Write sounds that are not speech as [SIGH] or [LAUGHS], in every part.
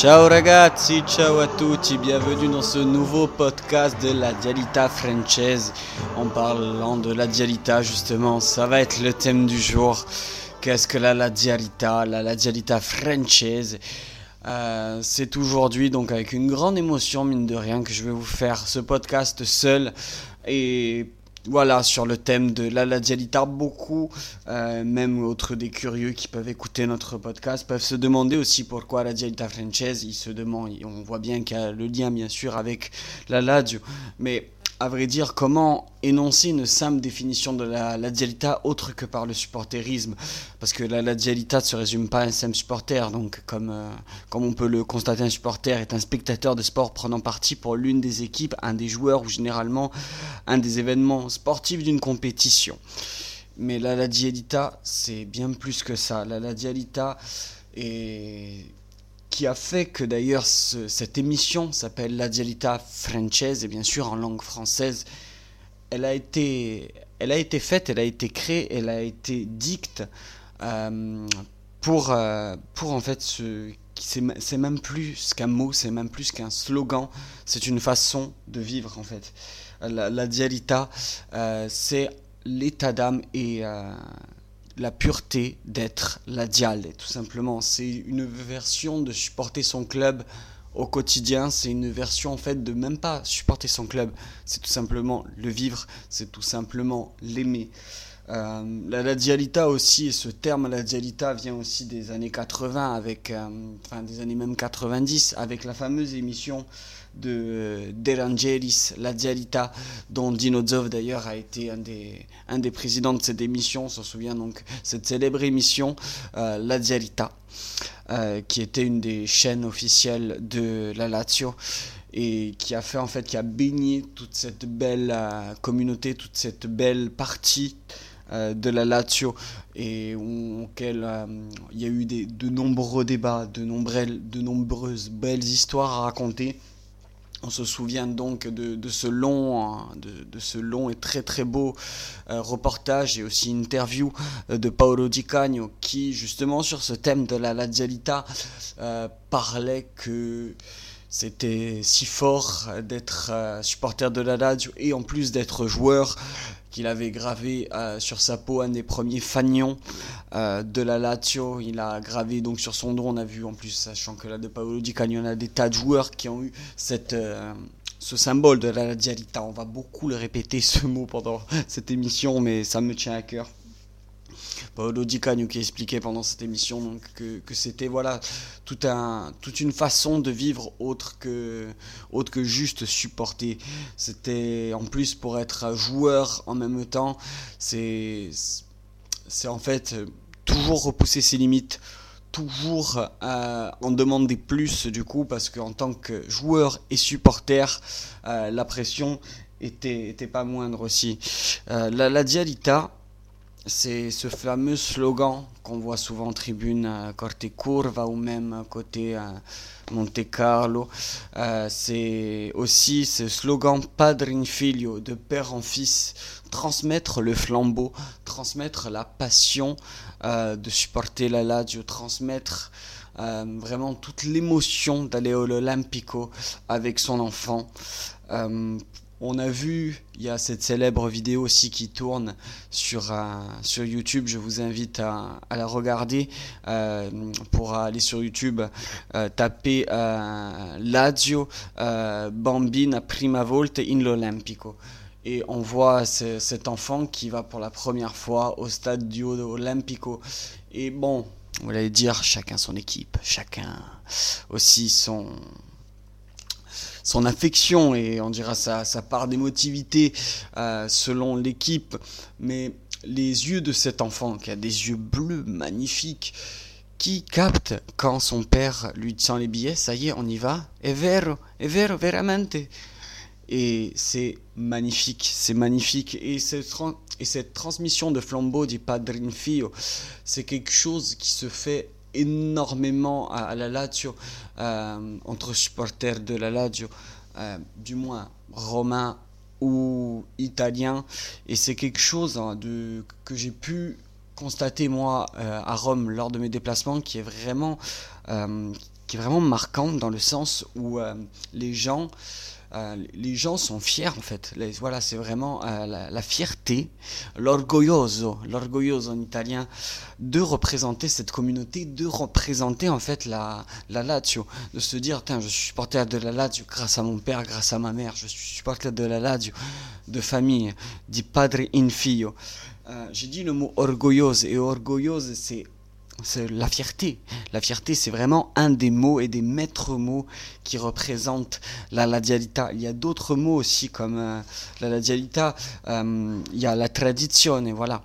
Ciao ragazzi, ciao à tutti, bienvenue dans ce nouveau podcast de la Dialita Française. En parlant de la Dialita, justement, ça va être le thème du jour. Qu'est-ce que la, la Dialita, la, Dialita Française euh, C'est aujourd'hui, donc avec une grande émotion, mine de rien, que je vais vous faire ce podcast seul. Et voilà, sur le thème de la, la dialita, beaucoup, euh, même autres des curieux qui peuvent écouter notre podcast, peuvent se demander aussi pourquoi la dialita française. Ils se demandent, on voit bien qu'il y a le lien bien sûr avec la Lazio, mais à vrai dire, comment énoncer une simple définition de la, la autre que par le supporterisme Parce que la, la ne se résume pas à un simple supporter. Donc, comme, euh, comme on peut le constater, un supporter est un spectateur de sport prenant partie pour l'une des équipes, un des joueurs ou généralement un des événements sportifs d'une compétition. Mais la, la c'est bien plus que ça. La, la est qui a fait que d'ailleurs ce- cette émission s'appelle La Dialita Française et bien sûr en langue française. Elle a été, elle a été faite, elle a été créée, elle a été dicte euh, pour, euh, pour en fait ce c'est même plus qu'un mot, c'est même plus qu'un slogan, c'est une façon de vivre en fait. La, dialita, euh, c'est l'état d'âme et la pureté d'être la dial, tout simplement. C'est une version de supporter son club au quotidien, c'est une version en fait de même pas supporter son club, c'est tout simplement le vivre, c'est tout simplement l'aimer. Euh, la, la dialita aussi, et ce terme la dialita vient aussi des années 80, avec, euh, enfin des années même 90, avec la fameuse émission de d'Erangelis, la dialita, dont Dino Zov d'ailleurs a été un des, un des présidents de cette émission, on s'en souvient donc, cette célèbre émission, euh, la dialita, euh, qui était une des chaînes officielles de la Lazio et qui a fait en fait qui a baigné toute cette belle euh, communauté, toute cette belle partie euh, de la Lazio et auquel euh, il y a eu de nombreux débats, de, nombreuses, belles histoires à raconter. On se souvient donc de, ce long, hein, de, ce long et très très beau euh, reportage et aussi interview euh, de Paolo Di Canio qui justement sur ce thème de la Lazialita euh, parlait que c'était si fort euh, d'être euh, supporter de la Lazio et en plus d'être joueur qu'il avait gravé euh, sur sa peau un des premiers fagnons euh, de la Lazio. Il a gravé donc sur son dos, on a vu en plus, sachant que là de Paolo Di Canio, on a des tas de joueurs qui ont eu euh, ce symbole de la Lazialita. On va beaucoup le répéter ce mot pendant [LAUGHS] cette émission, mais ça me tient à cœur. Paolo Di Canio qui expliquait pendant cette émission que, c'était voilà toute une façon de vivre autre que, juste supporter. C'était en plus pour être joueur en même temps, c'est en fait toujours repousser ses limites, toujours euh, en demander plus du coup parce qu'en tant que joueur et supporter, euh, la pression était, pas moindre aussi. Euh, la Dialita, c'est ce fameux slogan qu'on voit souvent en tribune à Corte Curva ou même côté euh, Monte Carlo. Euh, c'est aussi ce slogan Padre in Figlio, de père en fils, transmettre le flambeau, transmettre la passion euh, de supporter la Lazio, transmettre euh, vraiment toute l'émotion d'aller au Olimpico avec son enfant. On a vu, il y a cette célèbre vidéo aussi qui tourne sur, euh, YouTube. Je vous invite à, la regarder. Euh, pour aller sur YouTube, euh, taper Lazio Bambina prima volta in l'Olimpico. Et on voit ce- cet enfant qui va pour la première fois au stade du Olimpico. Et bon, vous allez dire, chacun son équipe, chacun aussi son, son affection et on dira sa, sa part d'émotivité euh, selon l'équipe. Mais les yeux de cet enfant, qui a des yeux bleus magnifiques, qui capte quand son père lui tient les billets, ça y est, on y va, è vero, è vero, veramente. Et c'est magnifique, c'est magnifique. Et, ce tran- et cette transmission de flambeau du Padre Fio, c'est quelque chose qui se fait énormément à, la Lazio, euh, entre supporters de la Lazio, euh, du moins romains ou italiens. Et c'est quelque chose hein, que j'ai pu constater moi euh, à Rome lors de mes déplacements qui est vraiment qui est vraiment marquante dans le sens où les gens euh, les gens sont fiers en fait. voilà, c'est vraiment euh, la, fierté, l'orgoglioso, l'orgoglioso en italien, de représenter cette communauté, de représenter en fait la, la Lazio, de se dire, tiens, je suis supporter de la Lazio grâce à mon père, grâce à ma mère, je suis supporter de la Lazio, de famille, di padre in figlio. Euh, j'ai dit le mot orgoglioso et orgoglioso c'est la fierté. La fierté, c'est vraiment un des mots et des maîtres mots qui représentent la ladialita. Il y a d'autres mots aussi comme euh, la ladialita. Euh, il y a la tradition, et voilà.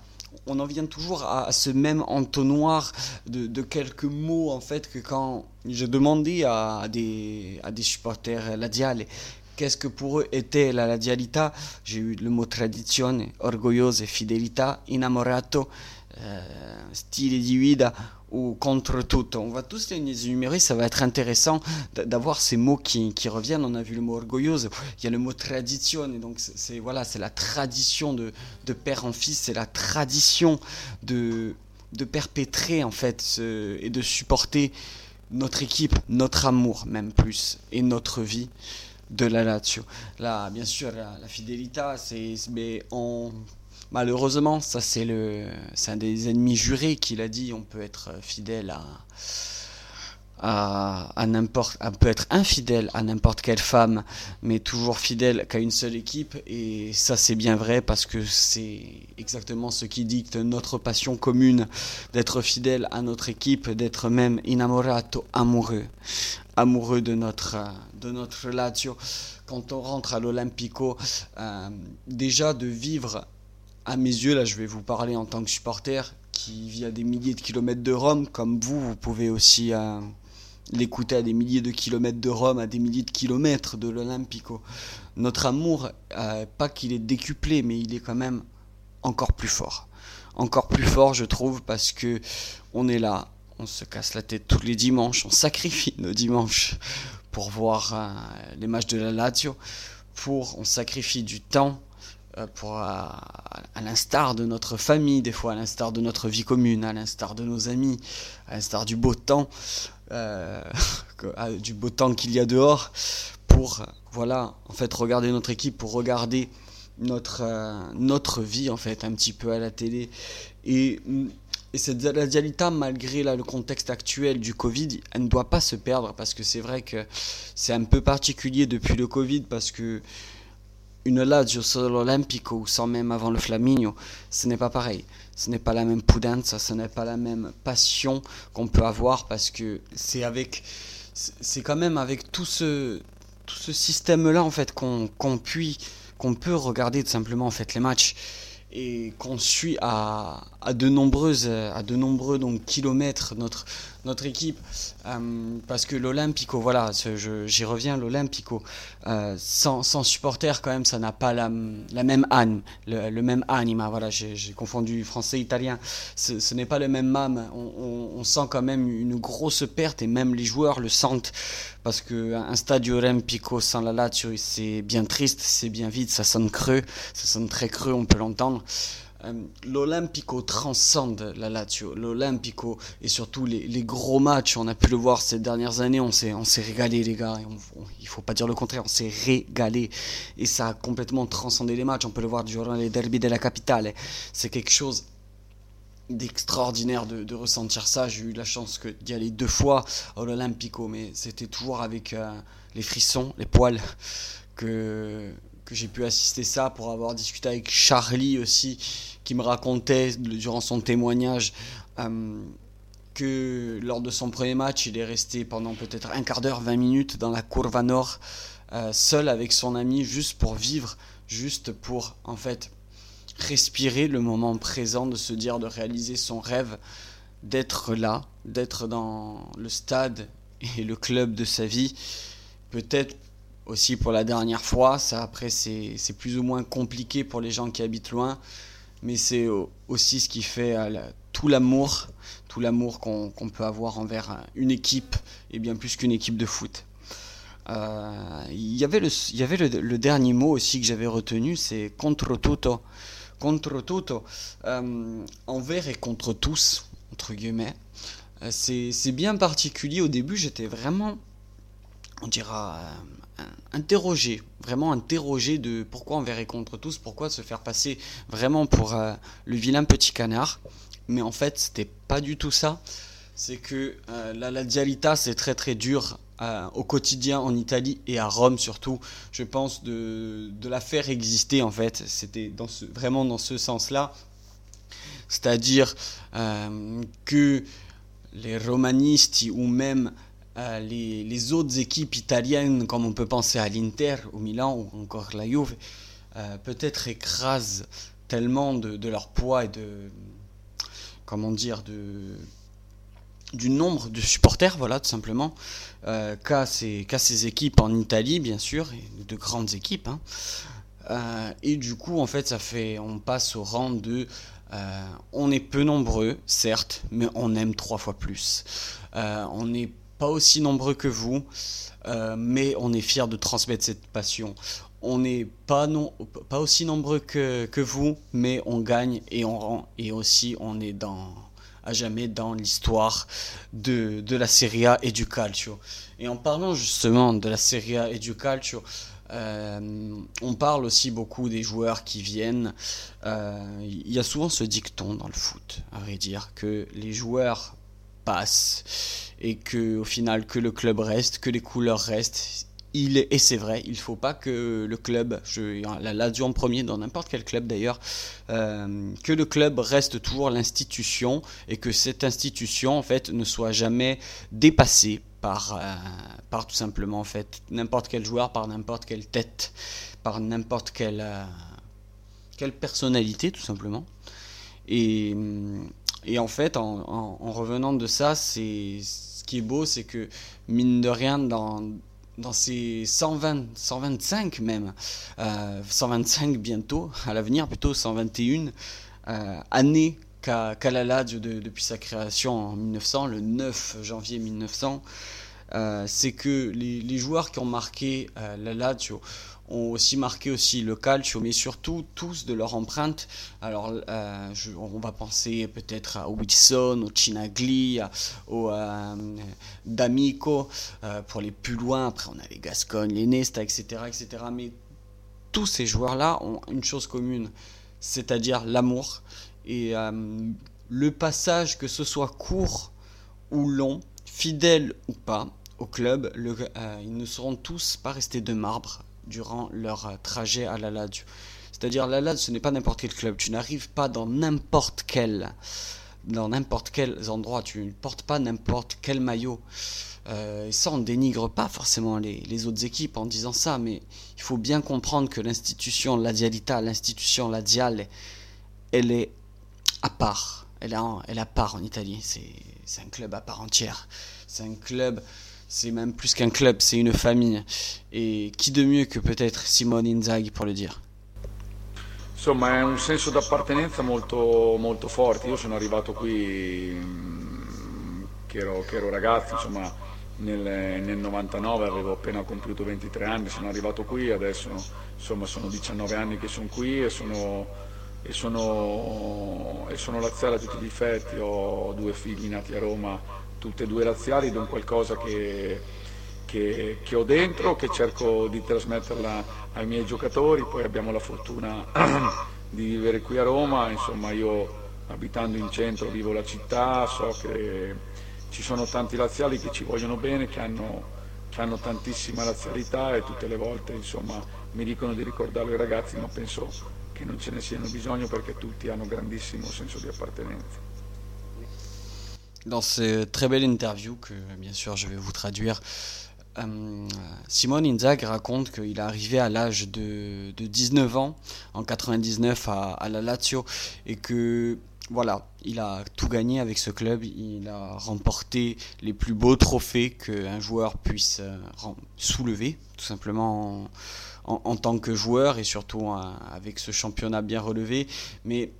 On en vient toujours à, ce même entonnoir de, quelques mots en fait que quand je demandais à, des, à des supporters ladiales qu'est-ce que pour eux était la ladialita, j'ai eu le mot tradizione, orgoglioso, fidelità, innamorato, euh, style di ou contre tout. On va tous les énumérer, ça va être intéressant d'avoir ces mots qui, reviennent. On a vu le mot orgueilleuse, il y a le mot tradition, et donc c'est voilà, la tradition de, de, père en fils, c'est la tradition de, de perpétrer en fait et de supporter notre équipe, notre amour même plus, et notre vie de la Lazio. Là, bien sûr, la, fidélité, c'est Malheureusement, ça c'est le, c'est un des ennemis jurés qui l'a dit. On peut être fidèle à, n'importe, on quelle femme, mais toujours fidèle qu'à une seule équipe. Et ça c'est bien vrai parce que c'est exactement ce qui dicte notre passion commune d'être fidèle à notre équipe, d'être même inamorato, amoureux, amoureux de notre, de Lazio. Quand on rentre à l'Olympico, euh, déjà de vivre à mes yeux, là je vais vous parler en tant que supporter qui vit à des milliers de kilomètres de Rome, comme vous, vous pouvez aussi euh, l'écouter à des milliers de kilomètres de Rome, à des milliers de kilomètres de l'Olympico. Notre amour, euh, pas qu'il est décuplé, mais il est quand même encore plus fort. Encore plus fort, je trouve, parce que on est là, on se casse la tête tous les dimanches, on sacrifie [LAUGHS] nos dimanches pour voir euh, les matchs de la Lazio, pour on sacrifie du temps pour, à, l'instar de notre famille, des fois à l'instar de notre vie commune, à l'instar de nos amis, à l'instar du beau temps, euh, [LAUGHS] du beau temps qu'il y a dehors, pour voilà, en fait, regarder notre équipe, pour regarder notre, euh, notre vie, en fait, un petit peu à la télé. Et, et cette Dialita, malgré là, le contexte actuel du Covid, elle ne doit pas se perdre, parce que c'est vrai que c'est un peu particulier depuis le Covid, parce que une Lazio sur l'Olympico ou sans même avant le Flaminio, ce n'est pas pareil. Ce n'est pas la même pudenza, ce n'est pas la même passion qu'on peut avoir parce que c'est avec, c'est quand même avec tout ce, tout ce système-là en fait qu'on qu'on qu'on peut regarder tout simplement en fait les matchs et qu'on suit à, à, de nombreuses à de nombreux donc kilomètres notre notre équipe euh, parce que l'Olympico, voilà, j'y reviens, l'Olympico, euh, sans, sans supporters quand même, ça n'a pas la, même âme, le, même anima, voilà, j'ai confondu français-italien, ce, ce n'est pas le même âme, on, on, sent quand même une grosse perte et même les joueurs le sentent parce qu'un stade Olympico sans la Lazio, c'est bien triste, c'est bien vide, ça sonne creux, ça sonne très creux, on peut l'entendre. Euh, L'Olympico transcende la Lazio. L'Olympico et surtout les, gros matchs, on a pu le voir ces dernières années, on s'est, on s'est régalé les gars. Il ne il faut pas dire le contraire, on s'est régalé. Et ça a complètement transcendé les matchs. On peut le voir durant les derby de la capitale. C'est quelque chose d'extraordinaire de, ressentir ça. J'ai eu la chance d'y aller deux fois à l'Olympico, mais c'était toujours avec euh, les frissons, les poils que que j'ai pu assister ça pour avoir discuté avec Charlie aussi qui me racontait durant son témoignage euh, que lors de son premier match il est resté pendant peut-être un quart d'heure 20 minutes dans la courva nord euh, seul avec son ami juste pour vivre juste pour en fait respirer le moment présent de se dire de réaliser son rêve d'être là d'être dans le stade et le club de sa vie. Peut-être aussi pour la dernière fois. Ça, après, c'est plus ou moins compliqué pour les gens qui habitent loin, mais c'est aussi ce qui fait euh, tout l'amour, tout l'amour qu'on peut avoir envers une équipe, et bien plus qu'une équipe de foot. Euh, il y avait, le, y avait le, dernier mot aussi que j'avais retenu, c'est contre tutto. Contre tutto, euh, envers et contre tous, entre guillemets. c'est bien particulier. Au début, j'étais vraiment, on dira, interrogé, vraiment interrogé de pourquoi on verrait contre tous, pourquoi se faire passer vraiment pour le vilain petit canard. Mais en fait, c'était pas du tout ça. C'est que la, la dialita, c'est très très dur au quotidien en Italie et à Rome surtout, je pense, de, de la faire exister en fait. C'était dans vraiment dans ce sens-là. C'est-à-dire euh, que les romanistes ou même euh, les, autres équipes italiennes, comme on peut penser à l'Inter, au Milan ou encore la Juve, euh, peut-être écrasent tellement de, leur poids et de comment dire de du nombre de supporters, voilà, tout simplement, euh, qu'a ces, ces, équipes en Italie, bien sûr, de grandes équipes. Hein. Et du coup, en fait, ça fait, on passe au rang de, on est peu nombreux, certes, mais on aime trois fois plus. on n'est pas aussi nombreux que vous, mais on est fiers de transmettre cette passion. On n'est pas, pas aussi nombreux que, que vous, mais on gagne et on rend, et aussi on est dans à jamais dans l'histoire de, de, la Serie A et du calcio. Et en parlant justement de la Serie A et du calcio, euh, on parle aussi beaucoup des joueurs qui viennent. Euh, il y a souvent ce dicton dans le foot, à vrai dire, que les joueurs passent et que au final que le club reste, que les couleurs restent et c'est vrai, il faut pas que le club, je, la Lazio en premier, dans n'importe quel club d'ailleurs, euh, que le club reste toujours l'institution et que cette institution en fait ne soit jamais dépassée par, euh, par tout simplement en fait n'importe quel joueur, par n'importe quelle tête, par n'importe quelle, euh, quelle personnalité tout simplement. Et, et en fait, en, en revenant de ça, c'est ce qui est beau, c'est que mine de rien dans dans ces 120, 125 même, 125 euh, bientôt, à l'avenir plutôt 121 euh, années qu'a la depuis sa création en 1900, le 9 janvier 1900, euh, c'est que les, joueurs qui ont marqué la Lazio ont aussi marqué aussi le calcio, mais surtout tous de leur empreinte. Alors, euh, on va penser peut-être à Wilson, au Chinagli, au euh, D'Amico, euh, pour les plus loin. Après, on a les Gascogne, les Nesta, etc., etc. Mais tous ces joueurs-là ont une chose commune, c'est-à-dire l'amour. Et le passage, que ce soit court ou long, fidèle ou pas, au club, le, ils ne seront tous pas restés de marbre durant leur euh, trajet à la Lazio. C'est-à-dire la Lazio, ce n'est pas n'importe quel club. Tu n'arrives pas dans n'importe quel dans n'importe quel endroit. Tu ne portes pas n'importe quel maillot. Euh, et ça, on dénigre pas forcément les, les, autres équipes en disant ça, mais il faut bien comprendre que l'institution La Dialita, l'institution La Diale, elle est à part. Elle est, elle est à part en Italie. C'est un club à part entière. C'est un club c'est même plus qu'un club, c'est une famille. Et chi de mieux que peut-être Simone Inzaghi pour le dire Insomma, è un senso d'appartenenza molto, molto forte. Io sono arrivato qui mm, che ero, che ero ragazzo, insomma, nel, nel, 99 avevo appena compiuto 23 anni, sono arrivato qui, adesso insomma, sono 19 anni che sono qui e sono, e sono, e sono laziale a tutti gli effetti, ho due figli nati a Roma tutte e due razziali è un qualcosa che, che, che, ho dentro, che cerco di trasmetterla ai miei giocatori, poi abbiamo la fortuna [CLEARS THROAT] di vivere qui a Roma, insomma io abitando in centro vivo la città, so che ci sono tanti laziali che ci vogliono bene, che hanno, che hanno tantissima lazialità e tutte le volte insomma, mi dicono di ricordarlo ai ragazzi, ma penso che non ce ne siano bisogno perché tutti hanno grandissimo senso di appartenenza. Dans cette très belle interview que bien sûr je vais vous traduire, euh, Simone Inzaghi raconte qu'il est arrivé à l'âge de, 19 ans, en 99 à, la Lazio, et que voilà, il a tout gagné avec ce club, il a remporté les plus beaux trophées qu'un joueur puisse euh, soulever, tout simplement en, tant que joueur et surtout euh, avec ce championnat bien relevé. Mais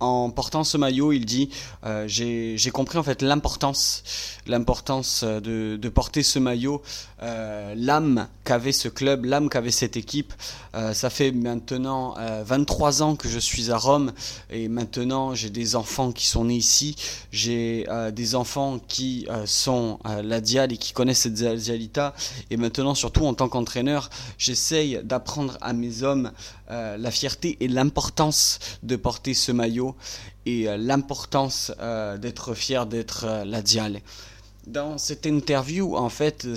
en portant ce maillot, il dit euh, j'ai compris en fait l'importance l'importance de, de, porter ce maillot, euh, l'âme qu'avait ce club, l'âme qu'avait cette équipe. Euh, ça fait maintenant 23 ans que je suis à Rome et maintenant j'ai des enfants qui sont nés ici, j'ai des enfants qui sont la Dial et qui connaissent cette Dialita et maintenant surtout en tant qu'entraîneur, j'essaye d'apprendre à mes hommes la fierté et l'importance de porter ce maillot et euh, l'importance euh, d'être fier d'être euh, la Dial. Dans cette interview, en fait, de,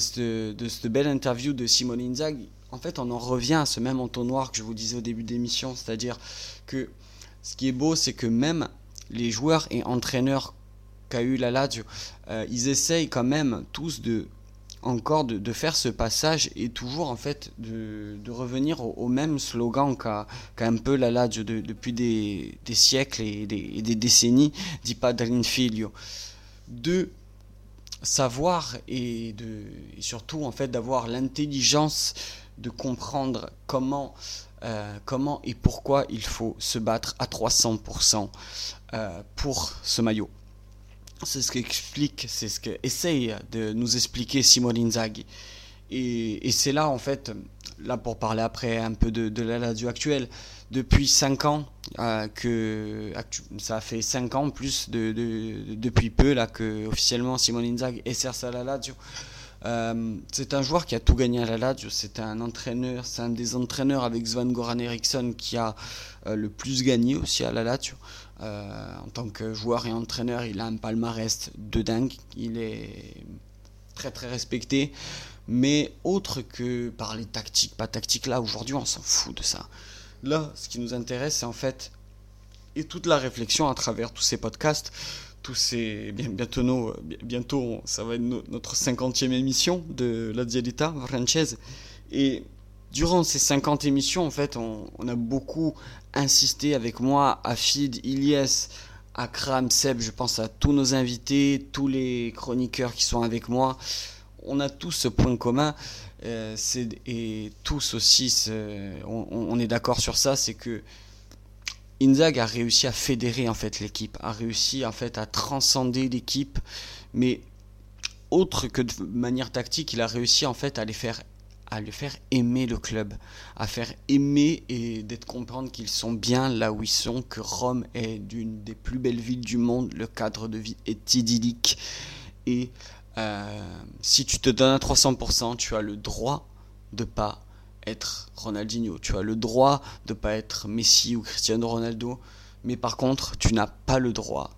cette belle interview de Simone Inzaghi, en fait, on en revient à ce même entonnoir que je vous disais au début d'émission, c'est-à-dire que ce qui est beau, c'est que même les joueurs et entraîneurs qu'a eu la Lazio, ils essayent quand même tous de encore de, faire ce passage et toujours en fait de, revenir au, même slogan qu'a un peu la depuis des, siècles et des, décennies, di Padrin Figlio. De savoir et, surtout en fait d'avoir l'intelligence de comprendre comment, euh, et pourquoi il faut se battre à 300% euh, pour ce maillot. C'est ce qu'explique, c'est ce qu'essaye de nous expliquer Simone Inzaghi. Et, c'est là, en fait, là pour parler après un peu de, la Lazio actuelle, depuis 5 ans, euh, que ça fait 5 ans plus de, depuis peu là que officiellement Simone Inzaghi exerce à la Lazio. Euh, c'est un joueur qui a tout gagné à la Lazio, c'est un entraîneur, c'est un des entraîneurs avec Sven Goran Eriksson qui a euh, le plus gagné aussi à la Lazio. Euh, en tant que joueur et entraîneur, il a un palmarès de dingue. Il est très très respecté. Mais autre que par les tactiques, pas tactiques là, aujourd'hui on s'en fout de ça. Là, ce qui nous intéresse, c'est en fait, et toute la réflexion à travers tous ces podcasts, tous ces. Bientôt, bientôt ça va être notre 50e émission de la Dialita française. Et durant ces 50 émissions, en fait, on, a beaucoup insisté avec moi, Afid, Ilyes, Akram, Seb, je pense à tous nos invités, tous les chroniqueurs qui sont avec moi. On a tous ce point commun, euh, et tous aussi, on, est d'accord sur ça, c'est que Inzag a réussi à fédérer en fait l'équipe, a réussi en fait à transcender l'équipe, mais autre que de manière tactique, il a réussi en fait à les faire à le faire aimer le club, à faire aimer et d'être comprendre qu'ils sont bien là où ils sont, que Rome est d'une des plus belles villes du monde, le cadre de vie est idyllique. Et euh, si tu te donnes à 300%, tu as le droit de pas être Ronaldinho, tu as le droit de pas être Messi ou Cristiano Ronaldo, mais par contre, tu n'as pas le droit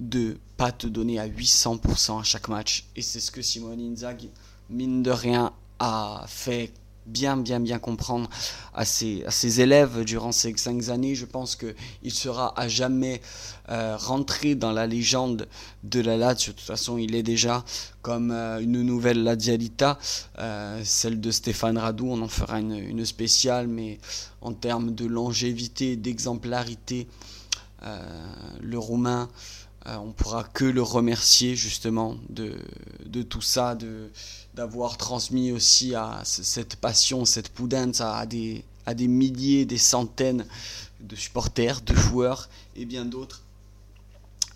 de pas te donner à 800% à chaque match. Et c'est ce que Simone Inzaghi mine de rien a fait bien bien bien comprendre à ses, à élèves durant ces cinq années. Je pense qu'il sera à jamais euh, rentré dans la légende de la Lazio. De toute façon, il est déjà comme euh, une nouvelle Lazialita, euh, celle de Stéphane Radou. On en fera une, une spéciale, mais en termes de longévité, d'exemplarité, le Roumain euh, on pourra que le remercier justement de, de tout ça, de d'avoir transmis aussi à cette passion, cette poudence à des, à des milliers, des centaines de supporters, de joueurs et bien d'autres.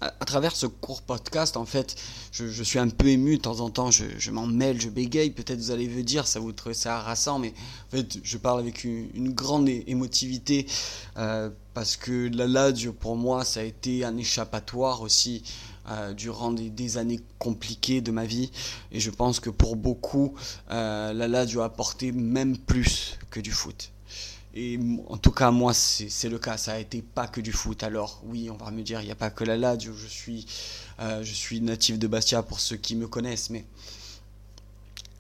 À, travers ce court podcast, en fait, je, suis un peu ému. De temps en temps, je, m'en mêle, je bégaye, peut-être vous allez vous dire, ça vous trouve ça harassant, mais en fait, je parle avec une, grande émotivité, euh, parce que la Lazio, pour moi, ça a été un échappatoire aussi, euh, durant des, années compliquées de ma vie, et je pense que pour beaucoup, euh, la Lazio a apporté même plus que du foot. Et en tout cas, moi, c'est le cas. Ça a été pas que du foot. Alors, oui, on va me dire, il n'y a pas que la Lazio. Je suis, euh, je suis natif de Bastia pour ceux qui me connaissent. Mais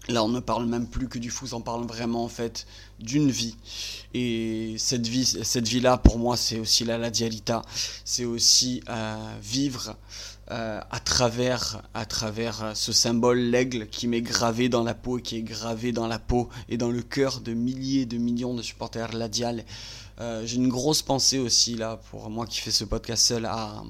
là, on ne parle même plus que du foot. On parle vraiment, en fait, d'une vie. Et cette vie, cette vie-là, pour moi, c'est aussi la Ladialita. C'est aussi euh, vivre euh, à travers, à travers euh, ce symbole l'aigle qui m'est gravé dans la peau qui est gravé dans la peau et dans le cœur de milliers de millions de supporters ladial. Euh, j'ai une grosse pensée aussi là pour moi qui fais ce podcast seul à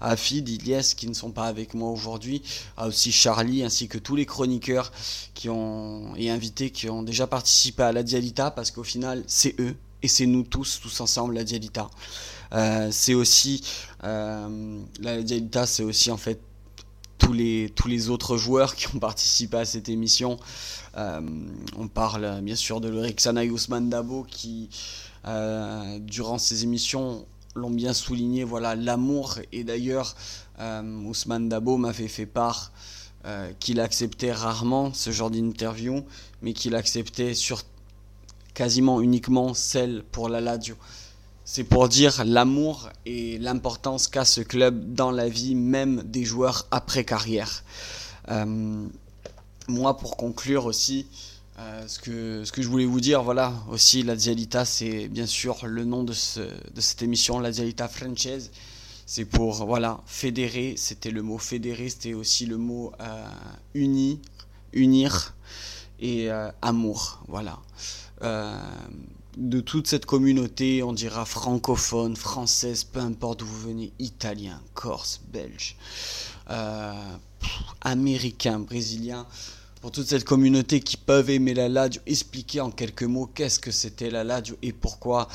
à Fid, Ilyes qui ne sont pas avec moi aujourd'hui, à aussi Charlie ainsi que tous les chroniqueurs qui ont et invités qui ont déjà participé à la Dialita parce qu'au final c'est eux et c'est nous tous, tous ensemble, la Dialita. Euh, c'est aussi, euh, la Dialita, c'est aussi en fait tous les, tous les autres joueurs qui ont participé à cette émission. Euh, on parle bien sûr de Lorixana et Ousmane Dabo qui, durant ces émissions, l'ont bien souligné, voilà, l'amour. Et d'ailleurs, Ousmane Dabo m'avait fait part qu'il acceptait rarement ce genre d'interview, mais qu'il acceptait sur quasiment uniquement celle pour la Lazio. C'est pour dire l'amour et l'importance qu'a ce club dans la vie même des joueurs après carrière. Euh, moi, pour conclure aussi, euh, ce, que, je voulais vous dire, voilà, aussi la Dialita, c'est bien sûr le nom de, ce, de cette émission, la Dialita Française. C'est pour, voilà, fédérer, c'était le mot fédérer, c'était aussi le mot euh, uni, unir et amour, voilà. Euh, de toute cette communauté, on dira francophone, française, peu importe d'où vous venez, italien, corse, belge, euh, américain, brésilien, pour toute cette communauté qui peuvent aimer la Ladio, expliquer en quelques mots qu'est-ce que c'était la Ladio et pourquoi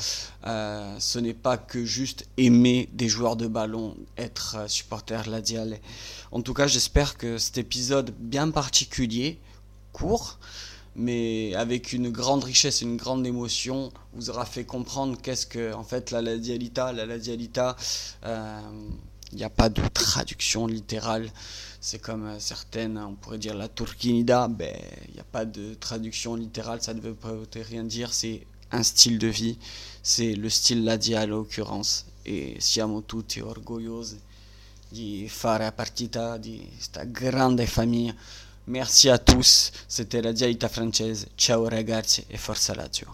euh, ce n'est pas que juste aimer des joueurs de ballon, être supporter Ladiale. En tout cas, j'espère que cet épisode bien particulier, court, mais avec une grande richesse une grande émotion, vous aura fait comprendre qu'est-ce que, en fait, la ladialita. La ladialita, il euh, n'y a pas de traduction littérale. C'est comme euh, certaines, on pourrait dire la turquinida, ben, il n'y a pas de traduction littérale, ça ne veut rien dire, c'est un style de vie, c'est le style ladia à l'occurrence. Et siamo tutti orgogliosi di fare partita di questa grande famille. Merci à tous, c'était la Diaita française. Ciao ragazzi et forza Lazio.